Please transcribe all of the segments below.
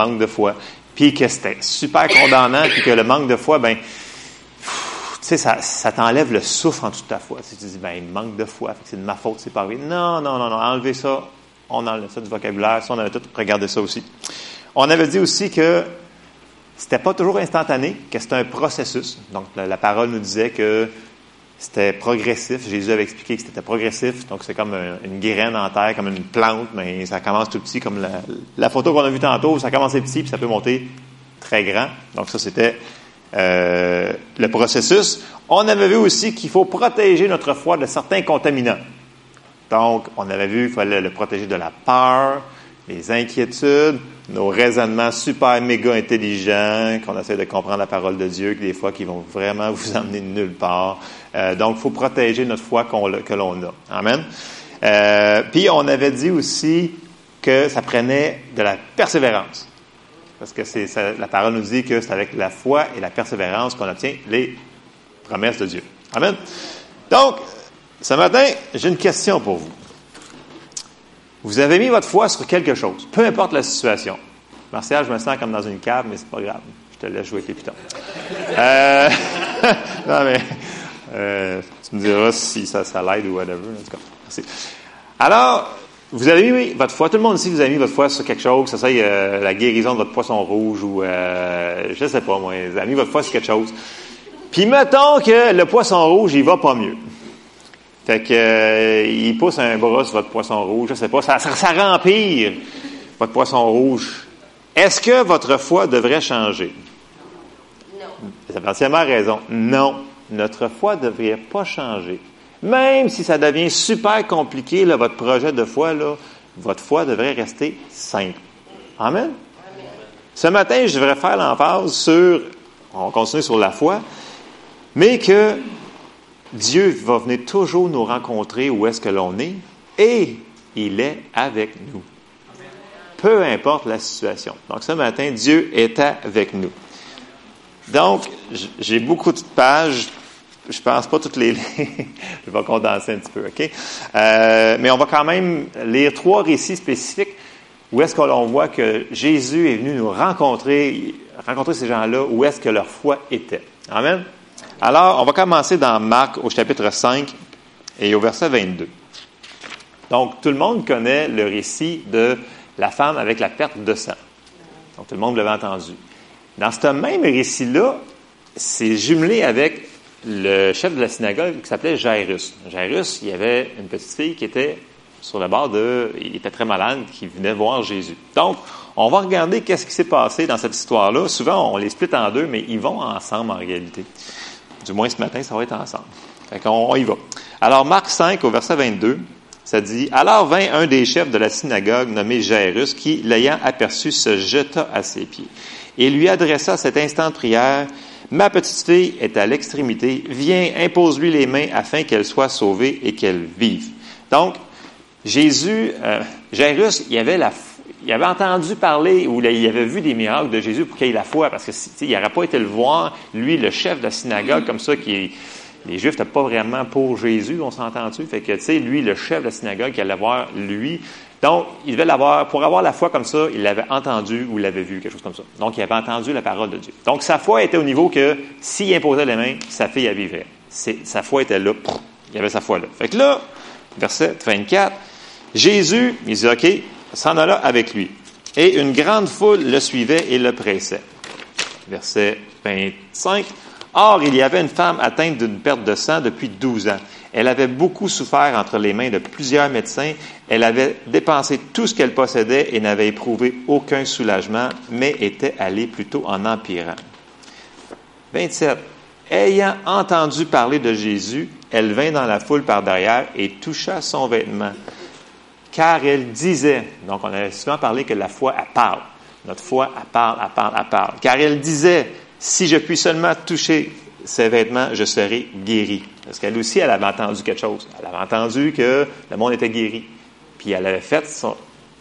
manque de foi, puis que c'était super condamnant, puis que le manque de foi, ben, tu sais, ça, t'enlève le souffle en toute ta foi. Tu te dis, ben, il manque de foi, c'est de ma faute, c'est pas vrai. Non, non, non, non, enlevez ça, on enlève ça du vocabulaire, ça, on avait tout regardé ça aussi. On avait dit aussi que c'était pas toujours instantané, que c'était un processus. Donc, la, parole nous disait que c'était progressif. Jésus avait expliqué que c'était progressif. Donc, c'est comme une graine en terre, comme une plante, mais ça commence tout petit, comme la, photo qu'on a vue tantôt, ça commence petit, puis ça peut monter très grand. Donc, ça, c'était euh, le processus. On avait vu aussi qu'il faut protéger notre foi de certains contaminants. Donc, on avait vu qu'il fallait le protéger de la peur, les inquiétudes, nos raisonnements super méga intelligents, qu'on essaie de comprendre la parole de Dieu, que des fois qui vont vraiment vous emmener nulle part. Euh, donc, il faut protéger notre foi que l'on a. Amen. Euh, puis, on avait dit aussi que ça prenait de la persévérance. Parce que c'est la parole nous dit que c'est avec la foi et la persévérance qu'on obtient les promesses de Dieu. Amen. Donc, ce matin, j'ai une question pour vous. Vous avez mis votre foi sur quelque chose, peu importe la situation. Martial, je me sens comme dans une cave, mais c'est pas grave. Je te laisse jouer avec les pitons. Euh, non, mais euh, tu me diras si ça, ça l'aide ou whatever. En tout cas, merci. Alors, vous avez mis votre foi, tout le monde ici, vous avez mis votre foi sur quelque chose, que ce soit euh, la guérison de votre poisson rouge ou, euh, je sais pas moi, vous avez mis votre foi sur quelque chose. Puis mettons que le poisson rouge, il va pas mieux. Fait que euh, il pousse un bras sur votre poisson rouge, je sais pas, ça, ça, ça rempire votre poisson rouge. Est-ce que votre foi devrait changer? Non. C'est partiellement raison. Non. Notre foi ne devrait pas changer. Même si ça devient super compliqué, là, votre projet de foi, là, votre foi devrait rester simple. Amen? Amen. Ce matin, je devrais faire l'emphase sur, on continue sur la foi, mais que Dieu va venir toujours nous rencontrer où est-ce que l'on est et il est avec nous. Peu importe la situation. Donc ce matin, Dieu est avec nous. Donc, j'ai beaucoup de pages. Je pense pas toutes les. Je vais condenser un petit peu, OK? Euh, mais on va quand même lire trois récits spécifiques où est-ce que l'on voit que Jésus est venu nous rencontrer, rencontrer ces gens-là, où est-ce que leur foi était. Amen? Alors, on va commencer dans Marc au chapitre 5 et au verset 22. Donc, tout le monde connaît le récit de la femme avec la perte de sang. Donc, tout le monde l'avait entendu. Dans ce même récit-là, c'est jumelé avec le chef de la synagogue qui s'appelait Jairus. Jairus, il y avait une petite fille qui était sur le bord de... Il était très malade, qui venait voir Jésus. Donc, on va regarder qu'est-ce qui s'est passé dans cette histoire-là. Souvent, on les split en deux, mais ils vont ensemble en réalité. Du moins ce matin, ça va être ensemble. Fait qu'on on y va. Alors, Marc 5, au verset 22, ça dit Alors vint un des chefs de la synagogue nommé Jairus, qui, l'ayant aperçu, se jeta à ses pieds et lui adressa cet instant de prière Ma petite fille est à l'extrémité, viens, impose-lui les mains afin qu'elle soit sauvée et qu'elle vive. Donc, Jésus, euh, Jairus, il avait la il avait entendu parler ou il avait vu des miracles de Jésus pour qu'il ait la foi, parce qu'il n'aurait pas été le voir, lui, le chef de la synagogue, comme ça, qui les Juifs n'étaient pas vraiment pour Jésus, on s'entend-tu? Fait que, tu sais, lui, le chef de la synagogue, qui allait voir lui. Donc, il devait l'avoir, pour avoir la foi comme ça, il l'avait entendu ou l'avait vu, quelque chose comme ça. Donc, il avait entendu la parole de Dieu. Donc, sa foi était au niveau que s'il imposait les mains, sa fille, elle vivrait. Sa foi était là. Il avait sa foi là. Fait que là, verset 24, Jésus, il dit, OK, s'en alla avec lui. Et une grande foule le suivait et le pressait. Verset 25. Or, il y avait une femme atteinte d'une perte de sang depuis 12 ans. Elle avait beaucoup souffert entre les mains de plusieurs médecins. Elle avait dépensé tout ce qu'elle possédait et n'avait éprouvé aucun soulagement, mais était allée plutôt en empirant. 27. Ayant entendu parler de Jésus, elle vint dans la foule par derrière et toucha son vêtement car elle disait, donc on a souvent parlé que la foi, elle parle. Notre foi, elle parle, elle parle, elle parle. Car elle disait, si je puis seulement toucher ses vêtements, je serai guéri. Parce qu'elle aussi, elle avait entendu quelque chose. Elle avait entendu que le monde était guéri. Puis elle avait fait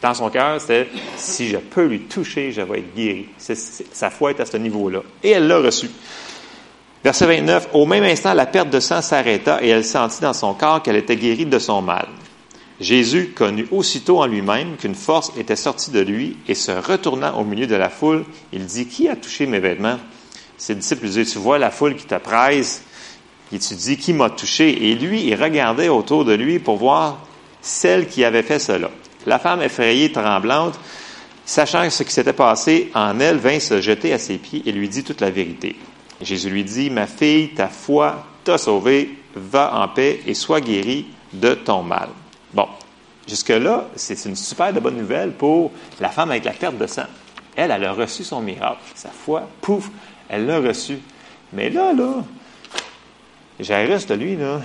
dans son cœur, c'était si je peux lui toucher, je vais être guéri. sa foi est à ce niveau-là. Et elle l'a reçu. Verset 29, au même instant, la perte de sang s'arrêta et elle sentit dans son corps qu'elle était guérie de son mal. Jésus connut aussitôt en lui-même qu'une force était sortie de lui et se retournant au milieu de la foule, il dit, Qui a touché mes vêtements? Ses disciples lui disent, Tu vois la foule qui te presse, et tu dis, Qui m'a touché? Et lui, il regardait autour de lui pour voir celle qui avait fait cela. La femme effrayée, tremblante, sachant ce qui s'était passé en elle, vint se jeter à ses pieds et lui dit toute la vérité. Jésus lui dit, Ma fille, ta foi t'a sauvée, va en paix et sois guérie de ton mal. Bon, jusque-là, c'est une super de bonne nouvelle pour la femme avec la perte de sang. Elle, elle a reçu son miracle. Sa foi, pouf, elle l'a reçu. Mais là, là, Jairus, de lui, là,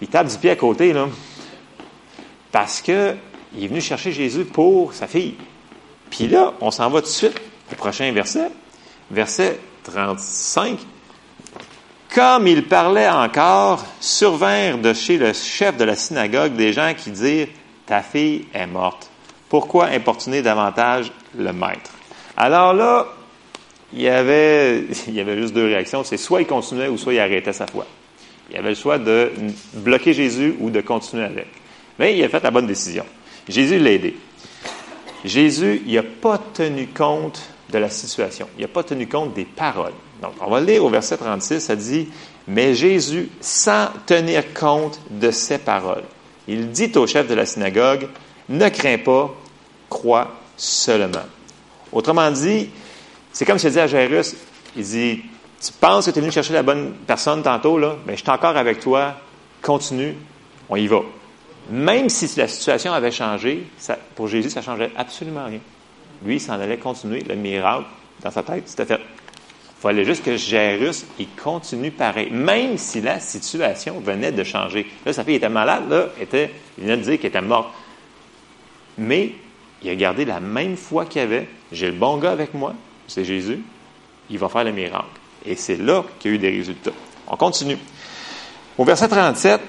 il tape du pied à côté, là, parce qu'il est venu chercher Jésus pour sa fille. Puis là, on s'en va tout de suite au prochain verset, verset 35. Comme il parlait encore, survinrent de chez le chef de la synagogue des gens qui dirent Ta fille est morte. Pourquoi importuner davantage le maître? Alors là, il y avait, y juste deux réactions. C'est soit il continuait ou soit il arrêtait sa foi. Il avait le choix de bloquer Jésus ou de continuer avec. Mais il a fait la bonne décision. Jésus l'a aidé. Jésus, il n'a pas tenu compte de la situation. Il n'a pas tenu compte des paroles. Donc, on va lire au verset 36, ça dit, Mais Jésus, sans tenir compte de ces paroles, il dit au chef de la synagogue, Ne crains pas, crois seulement. Autrement dit, c'est comme s'il dit à Jairus, il dit, tu penses que tu es venu chercher la bonne personne tantôt, là, mais je suis encore avec toi, continue, on y va. Même si la situation avait changé, pour Jésus, ça ne changeait absolument rien. Lui, il s'en allait continuer le miracle dans sa tête, c'était fait. Fallait juste que Jairus, il continue pareil, même si la situation venait de changer. Là, sa fille était malade, là, était, il venait de dire qu'elle était morte. Mais il a gardé la même foi qu'il avait. J'ai le bon gars avec moi, c'est Jésus. Il va faire le miracle. Et c'est là qu'il y a eu des résultats. On continue. Au verset 37,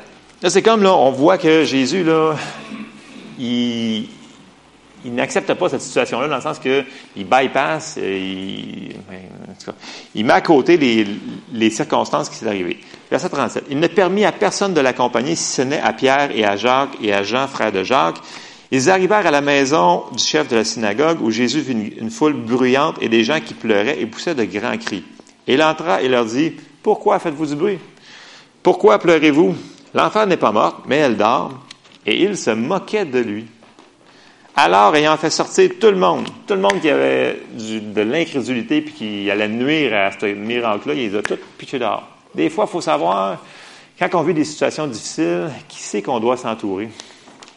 là, c'est comme là, on voit que Jésus, là, il, n'accepte pas cette situation-là dans le sens qu'il bypass, euh, il, il, met à côté les, circonstances qui sont arrivées. Verset 37. Il ne permit à personne de l'accompagner si ce n'est à Pierre et à Jacques et à Jean, frère de Jacques. Ils arrivèrent à la maison du chef de la synagogue où Jésus vit une foule bruyante et des gens qui pleuraient et poussaient de grands cris. Il entra et leur dit, Pourquoi faites-vous du bruit? Pourquoi pleurez-vous? L'enfant n'est pas mort, mais elle dort. Et il se moquait de lui. Alors, ayant fait sortir tout le monde, tout le monde qui avait de l'incrédulité puis qui allait nuire à ce miracle-là, il les a tous pitchés dehors. Des fois, il faut savoir, quand on vit des situations difficiles, qui sait qu'on doit s'entourer?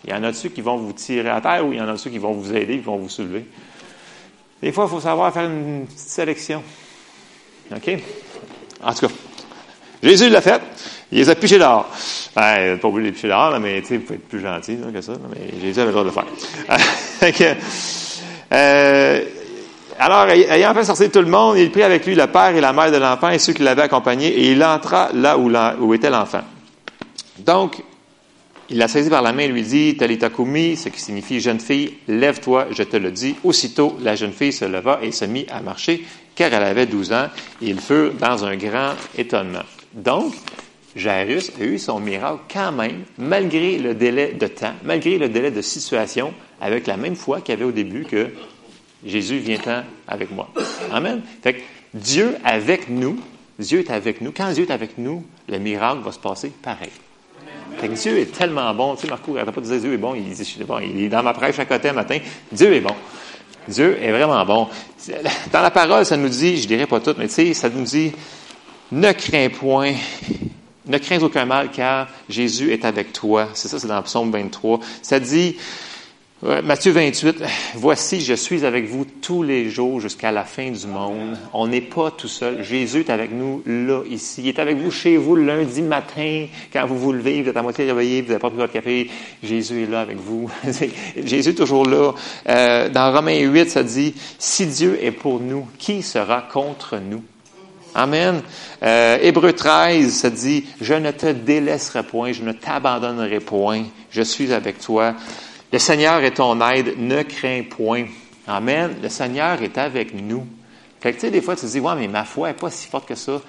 Il y en a ceux qui vont vous tirer à terre ou il y en a ceux qui vont vous aider, qui vont vous soulever? Des fois, il faut savoir faire une petite sélection. OK? En tout cas, Jésus l'a fait. Il les a pichés dehors. Ben, pas oublié les picher dehors, mais tu sais, vous pouvez être plus gentil que ça. mais Jésus avait le droit de le faire. euh, alors, ayant fait sortir tout le monde, il prit avec lui le père et la mère de l'enfant et ceux qui l'avaient accompagné, et il entra là où, était l'enfant. Donc, il l'a saisi par la main et lui dit, Talita Kumi, ce qui signifie jeune fille, lève-toi, je te le dis. Aussitôt, la jeune fille se leva et se mit à marcher, car elle avait 12 ans, et ils furent dans un grand étonnement. Donc, Jairus a eu son miracle quand même, malgré le délai de temps, malgré le délai de situation, avec la même foi qu'il y avait au début que Jésus vient avec moi. Amen. Fait que Dieu avec nous, Dieu est avec nous. Quand Dieu est avec nous, le miracle va se passer pareil. Dieu est tellement bon. Tu sais, Marco n'arrête pas de dire Dieu est bon. Il, dit, bon, il est dans ma prêche à côté matin. Dieu est bon. Dieu est vraiment bon. Dans la parole, ça nous dit, je dirais pas tout, mais tu sais, ça nous dit, ne crains point, ne crains aucun mal, car Jésus est avec toi. C'est ça, c'est dans le psaume 23. Ça dit, Matthieu 28, voici, je suis avec vous tous les jours jusqu'à la fin du monde. On n'est pas tout seul. Jésus est avec nous là, ici. Il est avec vous chez vous lundi matin, quand vous vous levez, vous êtes à moitié réveillé, vous n'avez pas pris votre café. Jésus est là avec vous. Jésus est toujours là. Euh, dans Romains 8, ça dit, si Dieu est pour nous, qui sera contre nous? Amen. Euh, Hébreu 13, ça dit, je ne te délaisserai point, je ne t'abandonnerai point, je suis avec toi. Le Seigneur est ton aide, ne crains point. Amen. Le Seigneur est avec nous. Fait que, tu sais, des fois, tu te dis, ouais, mais ma foi n'est pas si forte que ça.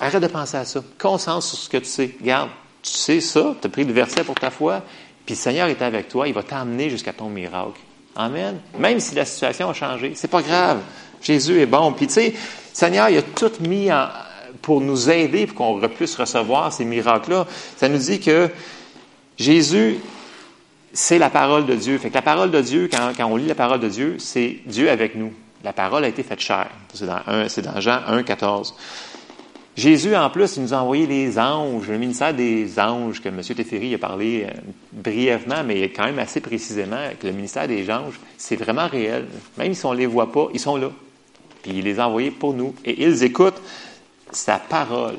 Arrête de penser à ça. Concentre sur ce que tu sais. Regarde, Tu sais ça, tu as pris le verset pour ta foi, puis le Seigneur est avec toi, il va t'emmener jusqu'à ton miracle. Amen. Même si la situation a changé, c'est pas grave. Jésus est bon. Puis tu sais, Seigneur, il a tout mis pour nous aider, pour qu'on puisse recevoir ces miracles-là. Ça nous dit que Jésus, c'est la parole de Dieu. Fait que la parole de Dieu, quand, quand on lit la parole de Dieu, c'est Dieu avec nous. La parole a été faite chair. C'est dans, dans Jean 1, 14. Jésus, en plus, il nous a envoyé les anges, le ministère des anges, que M. Teferi a parlé euh, brièvement, mais quand même assez précisément, que le ministère des anges, c'est vraiment réel. Même si on ne les voit pas, ils sont là. Puis il les a envoyés pour nous. Et ils écoutent sa parole.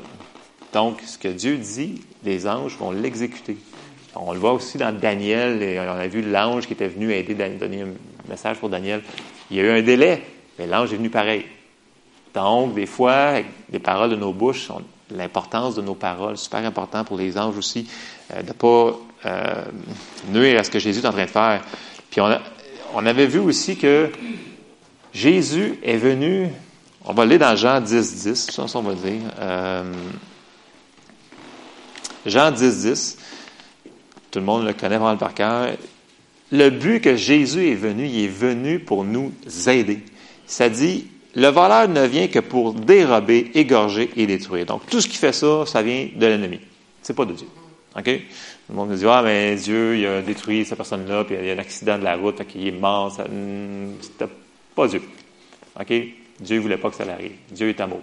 Donc, ce que Dieu dit, les anges vont l'exécuter. On le voit aussi dans Daniel, et on a vu l'ange qui était venu aider, donner un message pour Daniel. Il y a eu un délai, mais l'ange est venu pareil. Donc, des fois, les paroles de nos bouches, l'importance de nos paroles, super important pour les anges aussi, euh, de ne pas euh, nuire à ce que Jésus est en train de faire. Puis on, on avait vu aussi que Jésus est venu, on va aller dans Jean 10, 10, ça, on va dire. Euh, Jean 10, 10, tout le monde le connaît vraiment par cœur. Le but que Jésus est venu, il est venu pour nous aider. Ça dit, le voleur ne vient que pour dérober, égorger et détruire. Donc, tout ce qui fait ça, ça vient de l'ennemi. C'est pas de Dieu. OK? Le monde me dit, ah, mais Dieu, il a détruit cette personne-là, puis il y a un accident de la route, fait qu'il est mort. Hmm, c'était pas Dieu. OK? Dieu voulait pas que ça arrive. Dieu est amour.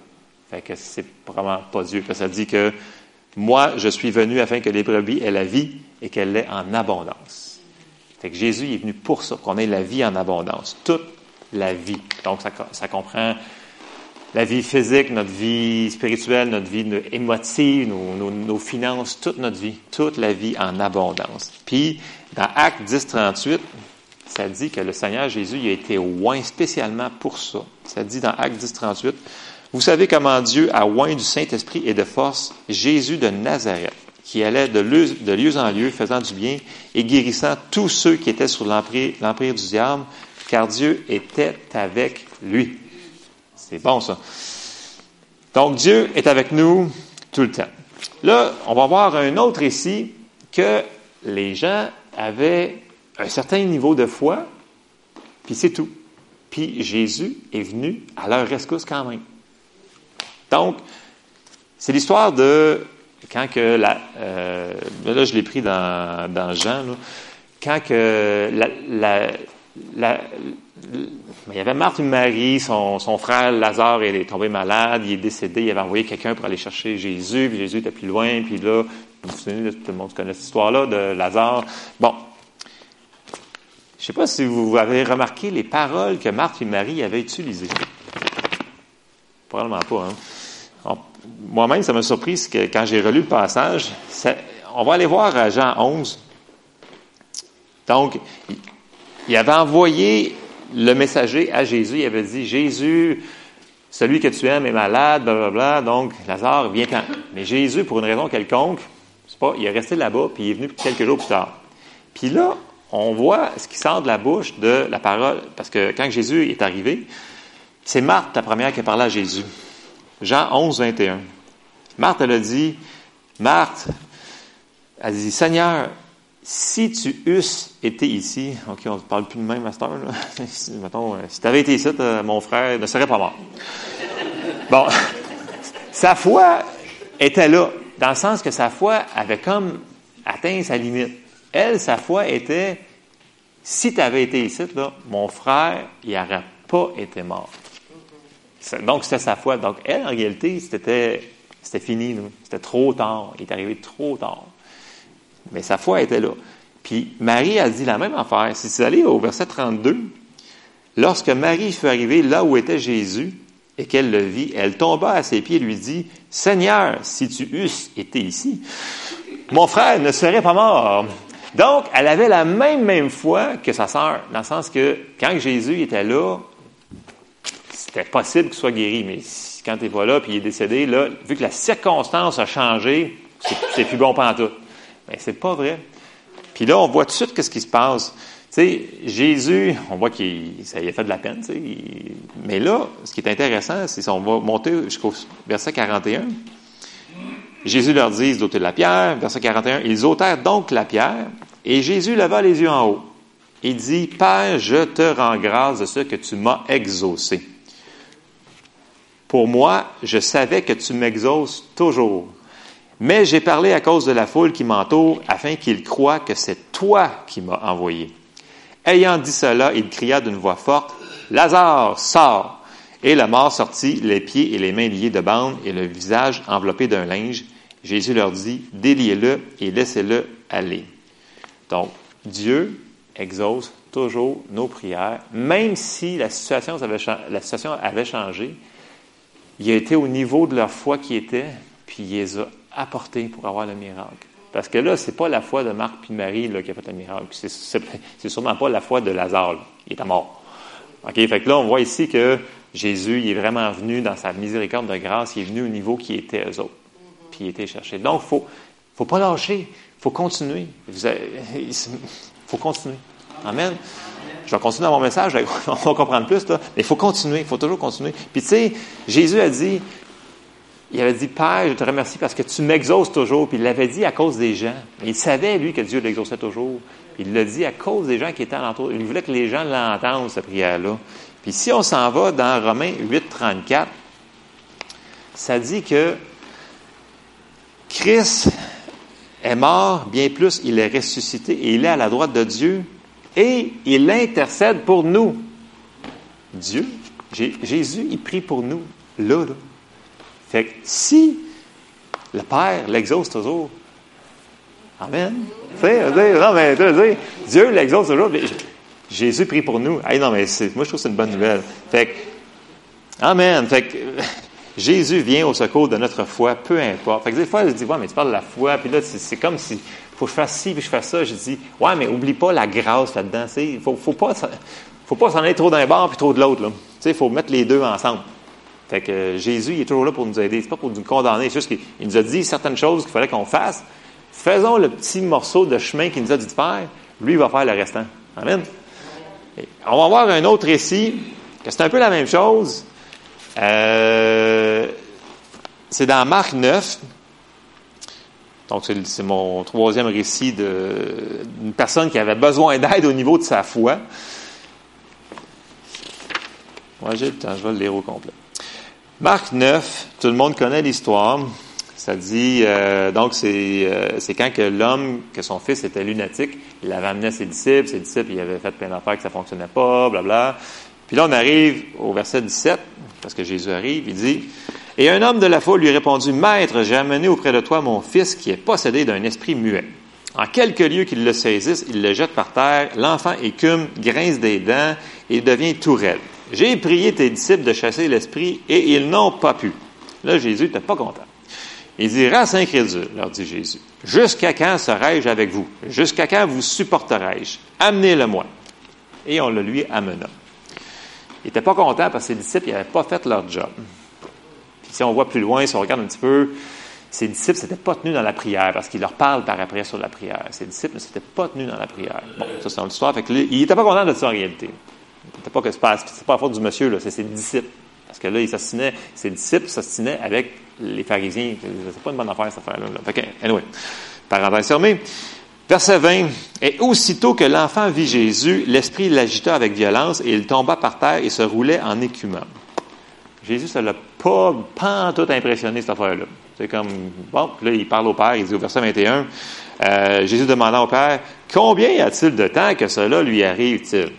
Fait que c'est vraiment pas Dieu. ça dit que moi, je suis venu afin que les brebis aient la vie et qu'elle l'ait en abondance. Fait que Jésus est venu pour ça, qu'on ait la vie en abondance. Toute la vie. Donc, ça, comprend la vie physique, notre vie spirituelle, notre vie émotive, nos, finances, toute notre vie, toute la vie en abondance. Puis, dans Acte 10, 38, ça dit que le Seigneur Jésus a été oint spécialement pour ça. Ça dit dans Acte 10, 38, Vous savez comment Dieu a oint du Saint-Esprit et de force Jésus de Nazareth, qui allait de lieu, en lieu, faisant du bien et guérissant tous ceux qui étaient sous l'empire du diable, car Dieu était avec lui. C'est bon ça. Donc Dieu est avec nous tout le temps. Là, on va voir un autre ici que les gens avaient un certain niveau de foi, puis c'est tout. Puis Jésus est venu à leur rescousse quand même. Donc, c'est l'histoire de quand que la, euh, là je l'ai pris dans, dans Jean, quand que la, il y avait Marthe et Marie, son, frère Lazare est tombé malade, il est décédé, il avait envoyé quelqu'un pour aller chercher Jésus, puis Jésus était plus loin, puis là, vous souvenez, tout le monde connaît cette histoire-là de Lazare. Bon. Je ne sais pas si vous avez remarqué les paroles que Marthe et Marie avaient utilisées. Probablement pas, hein. Moi-même, ça m'a surpris que quand j'ai relu le passage, on va aller voir à Jean 11. Donc, il avait envoyé le messager à Jésus. Il avait dit, Jésus, celui que tu aimes est malade, blablabla, donc Lazare vient quand? Mais Jésus, pour une raison quelconque, c'est pas, il est resté là-bas, puis il est venu quelques jours plus tard. Puis là, on voit ce qui sort de la bouche de la parole, parce que quand Jésus est arrivé, c'est Marthe, la première, qui a parlé à Jésus. Jean 11, 21. Marthe, elle a dit, Marthe, elle dit, Seigneur, si tu eusses été ici, OK, on ne parle plus de même à si, mettons, euh, si tu avais été ici, euh, mon frère ne serait pas mort. Bon, sa foi était là, dans le sens que sa foi avait comme atteint sa limite. Elle, sa foi était, si tu avais été ici, mon frère, il n'aurait pas été mort. Donc, c'était sa foi. Donc, elle, en réalité, c'était, c'était fini. C'était trop tard. Il est arrivé trop tard. Mais sa foi était là. Puis Marie a dit la même affaire. Si vous allez au verset 32, lorsque Marie fut arrivée là où était Jésus et qu'elle le vit, elle tomba à ses pieds et lui dit, Seigneur, si tu eusses été ici, mon frère ne serait pas mort. Donc, elle avait la même, foi que sa sœur, dans le sens que quand Jésus était là, c'était possible qu'il soit guéri, mais quand il n'est pas là, puis il est décédé, là, vu que la circonstance a changé, c'est plus bon tout. Mais c'est pas vrai. Puis là, on voit tout de suite qu'est-ce qui se passe. Tu sais, Jésus, on voit qu'il ça a fait de la peine. Mais là, ce qui est intéressant, c'est si on va monter jusqu'au verset 41. Jésus leur dit d'ôter la pierre. Verset 41, ils ôtèrent donc la pierre, et Jésus leva les yeux en haut. Il dit, Père, je te rends grâce de ce que tu m'as exaucé. Pour moi, je savais que tu m'exauces toujours. Mais j'ai parlé à cause de la foule qui m'entoure, afin qu'ils croient que c'est toi qui m'as envoyé. Ayant dit cela, il cria d'une voix forte, Lazare, sors! Et la mort sortit, les pieds et les mains liés de bandes et le visage enveloppé d'un linge. Jésus leur dit, déliez-le et laissez-le aller. Donc, Dieu exauce toujours nos prières, même si la situation avait, changé. Il a été au niveau de leur foi qui était, puis il les a apportés pour avoir le miracle. Parce que là, c'est pas la foi de Marc puis Marie là, qui a fait le miracle. C'est, sûrement pas la foi de Lazare. Il est mort. OK? Fait que là, on voit ici que Jésus, il est vraiment venu dans sa miséricorde de grâce. Il est venu au niveau qui était eux autres. Donc, il faut, faut pas lâcher. Il faut continuer. Il faut continuer. Amen. Je vais continuer dans mon message, on va comprendre plus, là. mais il faut continuer, il faut toujours continuer. Puis tu sais, Jésus a dit, il avait dit, Père, je te remercie parce que tu m'exauces toujours. Puis il l'avait dit à cause des gens. Il savait, lui, que Dieu l'exauçait toujours. Puis il l'a dit à cause des gens qui étaient alentour. Il voulait que les gens l'entendent, cette prière-là. Puis si on s'en va dans Romains 8, 34, ça dit que Christ est mort, bien plus, il est ressuscité et il est à la droite de Dieu et il intercède pour nous. Dieu, Jésus, il prie pour nous, là, là. Fait que si le Père l'exauce toujours, Amen. non, mais, Dieu l'exauce toujours. Jésus prie pour nous. Hey, non, mais moi, je trouve que c'est une bonne nouvelle. Fait que, Amen. Fait que, Jésus vient au secours de notre foi, peu importe. Fait que des fois, je dis, ouais, mais tu parles de la foi, puis là, c'est comme si, faut que je fasse ci, puis je fasse ça. Je dis, ouais, mais oublie pas la grâce là-dedans. Il faut, faut pas, faut pas s'en aller trop d'un bord puis trop de l'autre. Il faut mettre les deux ensemble. Fait que euh, Jésus, il est toujours là pour nous aider. C'est pas pour nous condamner. C'est juste qu'il nous a dit certaines choses qu'il fallait qu'on fasse. Faisons le petit morceau de chemin qu'il nous a dit de faire. Lui, il va faire le restant. Amen. on va voir un autre récit, que c'est un peu la même chose. Euh, c'est dans Marc 9. Donc, c'est mon troisième récit d'une personne qui avait besoin d'aide au niveau de sa foi. Moi, j'ai le temps, je vais le lire au complet. Marc 9, tout le monde connaît l'histoire. Ça dit, euh, donc euh, c'est quand que l'homme, que son fils était lunatique, il avait amené ses disciples, ses disciples, il avait fait plein d'affaires que ça fonctionnait pas, blabla. Puis là, on arrive au verset 17, parce que Jésus arrive, il dit, Et un homme de la foule lui répondit, Maître, j'ai amené auprès de toi mon fils qui est possédé d'un esprit muet. En quelques lieux qu'il le saisisse, il le jette par terre, l'enfant écume, grince des dents et devient tout raide. J'ai prié tes disciples de chasser l'esprit et ils n'ont pas pu. Là, Jésus n'était pas content. Il dit, race incrédule, leur dit Jésus, jusqu'à quand serai-je avec vous? Jusqu'à quand vous supporterai-je? Amenez-le-moi. Et on le lui amena. Il n'était pas content parce que ses disciples n'avaient pas fait leur job. Puis si on voit plus loin, si on regarde un petit peu, ses disciples s'étaient pas tenus dans la prière parce qu'il leur parle par après sur la prière. Ses disciples ne s'étaient pas tenus dans la prière. Bon, ça c'est dans l'histoire. il n'était pas content de ça en réalité. C'était pas que c'est pas, la faute du monsieur, là, c'est ses disciples. Parce que là, il ses disciples s'assinaient avec les pharisiens. C'est pas une bonne affaire, cette affaire-là. Fait que, anyway, parenthèse fermée. Verset 20. Et aussitôt que l'enfant vit Jésus, l'esprit l'agita avec violence et il tomba par terre et se roulait en écumant. Jésus, ça l'a pas, pas tout impressionné, cette affaire-là. C'est comme, bon, là, il parle au Père, il dit au verset 21, euh, Jésus demanda au Père, combien y a-t-il de temps que cela lui arrive-t-il?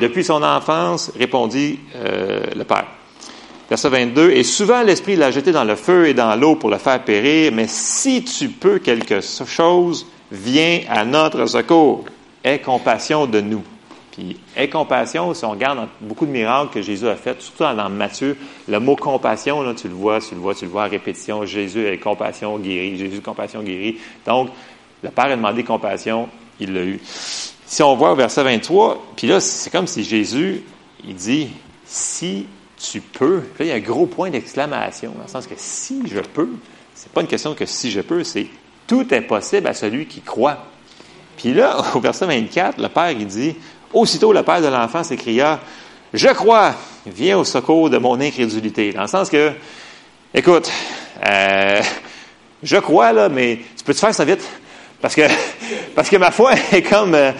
Depuis son enfance, répondit euh, le Père. Verset 22, Et souvent l'Esprit l'a jeté dans le feu et dans l'eau pour le faire périr, mais si tu peux quelque chose, viens à notre secours. Aie compassion de nous. Puis, aie compassion, si on regarde beaucoup de miracles que Jésus a fait, surtout dans Matthieu, le mot compassion, là, tu le vois, tu le vois, tu le vois à répétition. Jésus est compassion guéri, Jésus compassion guéri. Donc, le Père a demandé compassion, il l'a eu. Si on voit au verset 23, puis là, c'est comme si Jésus, il dit, si tu peux, là, il y a un gros point d'exclamation, dans le sens que si je peux, c'est pas une question que si je peux, c'est tout est possible à celui qui croit. Puis là, au verset 24, le Père, il dit, aussitôt le Père de l'enfant s'écria, je crois, viens au secours de mon incrédulité. Dans le sens que, écoute, euh, Je crois, là, mais tu peux-tu faire ça vite? Parce que, parce que ma foi est comme, euh,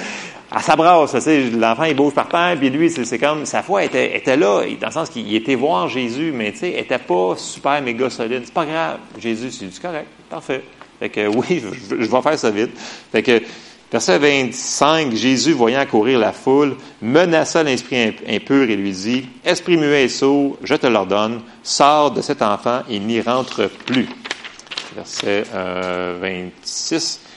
à sa brasse, tu sais, l'enfant, il bouge par terre, puis lui, c'est comme, sa foi était, là, dans le sens qu'il était voir Jésus, mais tu sais, était pas super méga solide. C'est pas grave. Jésus, c'est correct. Parfait. Fait que oui, je, vais faire ça vite. Fait que, Verset 25, Jésus, voyant courir la foule, menaça l'esprit impur et lui dit, Esprit muet et sourd, je te l'ordonne, sors de cet enfant et n'y rentre plus. Verset 26. Euh,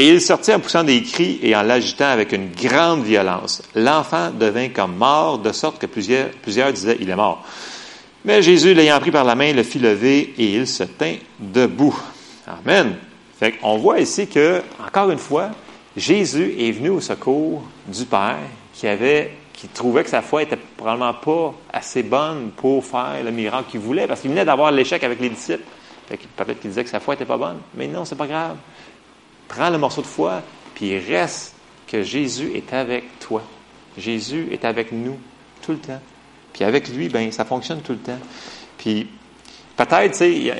et il sortit en poussant des cris et en l'agitant avec une grande violence. L'enfant devint comme mort, de sorte que plusieurs disaient, il est mort. Mais Jésus, l'ayant pris par la main, le fit lever et il se tint debout. Amen. Fait voit ici que, encore une fois, Jésus est venu au secours du Père qui avait qui trouvait que sa foi était probablement pas assez bonne pour faire le miracle qu'il voulait, parce qu'il venait d'avoir l'échec avec les disciples. Peut-être qu'il disait que sa foi était pas bonne. Mais non, c'est pas grave. Prends le morceau de foi, puis reste que Jésus est avec toi. Jésus est avec nous tout le temps. Puis avec lui, ben ça fonctionne tout le temps. Puis peut-être, tu sais,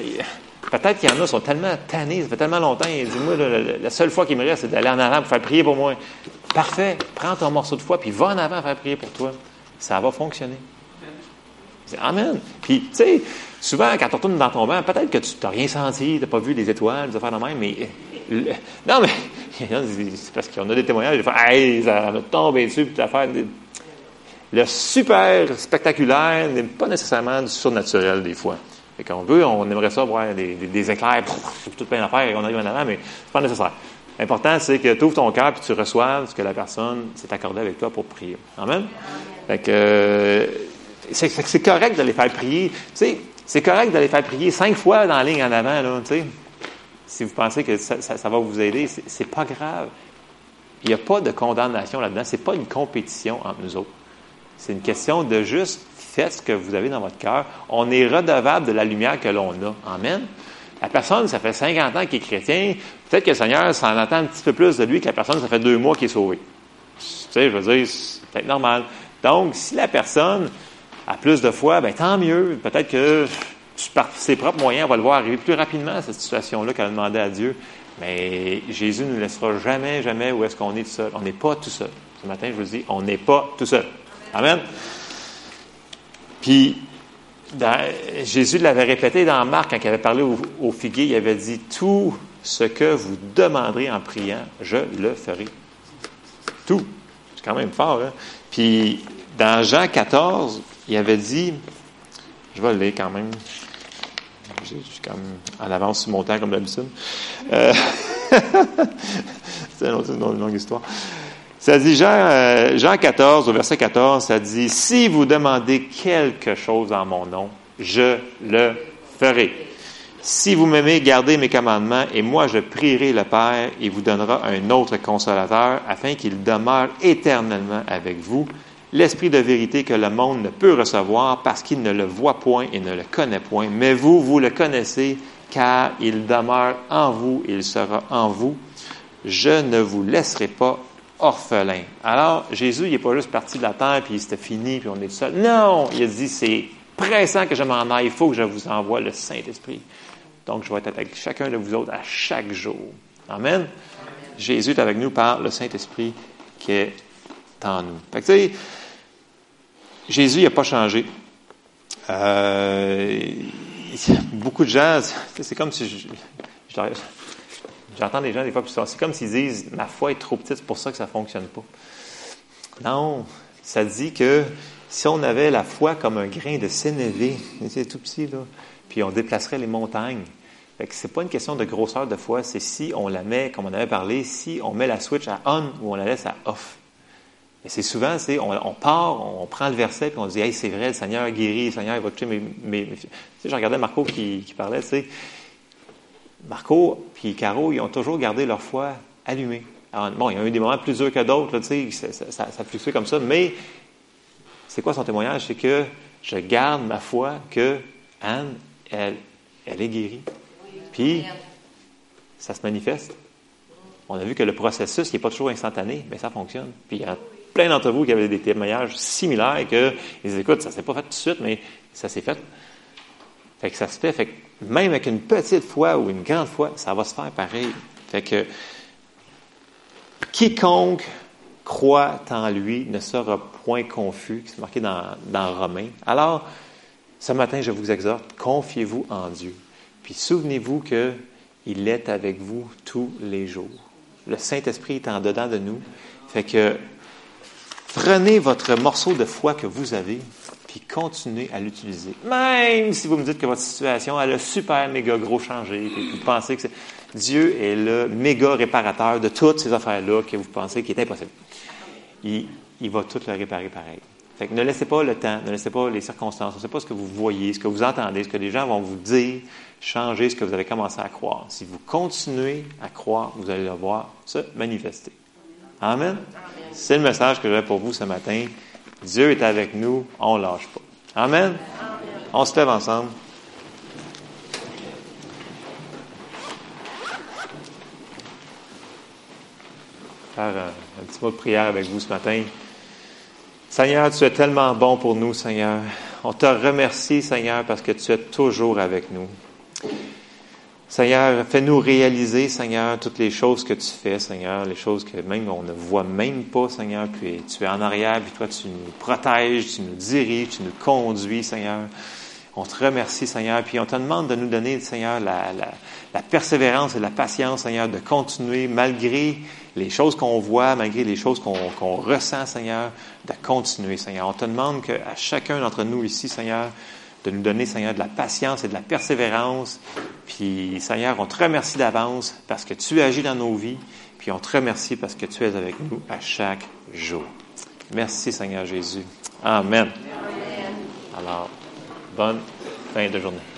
Peut-être qu'il y en a qui sont tellement tannés, ça fait tellement longtemps, ils disent, moi, la, seule fois qu'il me reste, c'est d'aller en avant pour faire prier pour moi. Parfait, prends ton morceau de foi, puis va en avant faire prier pour toi. Ça va fonctionner. Amen. Puis, tu sais, souvent, quand tu retournes dans ton bain, peut-être que tu n'as rien senti, tu n'as pas vu les étoiles, des affaires de même, mais. non, mais. c'est parce qu'on a des témoignages, des fois, hey, ça me tombé dessus, puis faire. Le super spectaculaire n'est pas nécessairement du surnaturel, des fois. Veut, on aimerait ça voir des, des, éclairs, tout plein d'affaires, et on arrive en avant, mais c'est pas nécessaire. L'important, c'est que tu ouvres ton cœur et tu reçoives ce que la personne s'est accordée avec toi pour prier. Amen? Fait que, euh, c'est correct de les faire prier. Tu sais, c'est correct de les faire prier cinq fois dans la ligne en avant, là, tu sais. Si vous pensez que ça, va vous aider, c'est pas grave. Il n'y a pas de condamnation là-dedans. C'est pas une compétition entre nous autres. C'est une question de juste faites ce que vous avez dans votre cœur. On est redevable de la lumière que l'on a. Amen. La personne, ça fait 50 ans qu'il est chrétien. Peut-être que le Seigneur s'en attend un petit peu plus de lui que la personne, ça fait deux mois qu'il est sauvé. Tu sais, je veux dire, c'est peut-être normal. Donc, si la personne a plus de foi, ben tant mieux. Peut-être que par ses propres moyens, on va le voir arriver plus rapidement, cette situation-là qu'elle a demandé à Dieu. Mais Jésus ne nous laissera jamais, jamais où est-ce qu'on est tout seul. On n'est pas tout seul. Ce matin, je vous dis, on n'est pas tout seul. Amen. Puis, Jésus l'avait répété dans Marc quand il avait parlé au, figuier, il avait dit Tout ce que vous demanderez en priant, je le ferai. Tout. C'est quand même fort, hein? Puis, dans Jean 14, il avait dit Je vais le lire quand même. Je suis comme en avance sur mon temps, comme d'habitude. Euh, c'est une, une longue histoire. Ça dit, Jean, euh, Jean 14, au verset 14, ça dit, si vous demandez quelque chose en mon nom, je le ferai. Si vous m'aimez, gardez mes commandements, et moi je prierai le Père, et vous donnera un autre consolateur, afin qu'il demeure éternellement avec vous, l'Esprit de vérité que le monde ne peut recevoir, parce qu'il ne le voit point et ne le connaît point. Mais vous, vous le connaissez, car il demeure en vous, il sera en vous. Je ne vous laisserai pas orphelin. Alors, Jésus, il n'est pas juste parti de la terre, puis c'était fini, puis on est seul. Non, il a dit, c'est pressant que je m'en aille, il faut que je vous envoie le Saint-Esprit. Donc, je vais être avec chacun de vous autres à chaque jour. Amen. Jésus est avec nous par le Saint-Esprit qui est en nous. Fait que, tu sais, Jésus n'a pas changé. Euh, beaucoup de gens, c'est comme si je, je, J'entends des gens des fois, c'est comme s'ils disent Ma foi est trop petite, c'est pour ça que ça ne fonctionne pas. Non, ça dit que si on avait la foi comme un grain de sénévé, c'est tout petit, là, puis on déplacerait les montagnes. Ce n'est pas une question de grosseur de foi, c'est si on la met, comme on avait parlé, si on met la switch à on ou on la laisse à off. Et c'est souvent, c'est on, on, part, on prend le verset, puis on dit Hey, c'est vrai, le Seigneur guérit, le Seigneur va toucher mes. mes, Tu sais, je regardais Marco qui, qui parlait, tu sais. Marco puis Caro, ils ont toujours gardé leur foi allumée. bon, il y a eu des moments plus durs que d'autres, tu sais, ça, ça, comme ça, mais c'est quoi son témoignage? C'est que je garde ma foi que Anne, elle, est guérie. Puis, ça se manifeste. On a vu que le processus, n'est pas toujours instantané, mais ça fonctionne. Puis, il y a plein d'entre vous qui avaient des témoignages similaires et que ils disent, écoute, ça s'est pas fait tout de suite, mais ça s'est fait. Fait que ça se fait. Même avec une petite foi ou une grande foi, ça va se faire pareil. Fait que quiconque croit en lui ne sera point confus, c'est marqué dans, dans Romains. Alors, ce matin, je vous exhorte, confiez-vous en Dieu. Puis souvenez-vous qu'il est avec vous tous les jours. Le Saint-Esprit est en dedans de nous. Fait que prenez votre morceau de foi que vous avez, puis continuez à l'utiliser. Même si vous me dites que votre situation elle a super méga gros changé, et vous pensez que Dieu est le méga réparateur de toutes ces affaires-là que vous pensez qui est impossible. Il, il va tout le réparer pareil. Fait que ne laissez pas le temps, ne laissez pas les circonstances, ne laissez pas ce que vous voyez, ce que vous entendez, ce que les gens vont vous dire, changer ce que vous avez commencé à croire. Si vous continuez à croire, vous allez le voir se manifester. Amen. C'est le message que j'ai pour vous ce matin. Dieu est avec nous, on ne lâche pas. Amen? On se lève ensemble. Faire un, un petit mot de prière avec vous ce matin. Seigneur, tu es tellement bon pour nous, Seigneur. On te remercie, Seigneur, parce que tu es toujours avec nous. Seigneur, fais-nous réaliser, Seigneur, toutes les choses que tu fais, Seigneur, les choses que même on ne voit même pas, Seigneur, puis tu es en arrière, puis toi tu nous protèges, tu nous diriges, tu nous conduis, Seigneur. On te remercie, Seigneur, puis on te demande de nous donner, Seigneur, la, persévérance et la patience, Seigneur, de continuer malgré les choses qu'on voit, malgré les choses qu'on qu'on ressent, Seigneur, de continuer, Seigneur. On te demande qu'à chacun d'entre nous ici, Seigneur, de nous donner, Seigneur, de la patience et de la persévérance. Puis, Seigneur, on te remercie d'avance parce que tu agis dans nos vies. Puis, on te remercie parce que tu es avec nous à chaque jour. Merci, Seigneur Jésus. Amen. Alors, bonne fin de journée.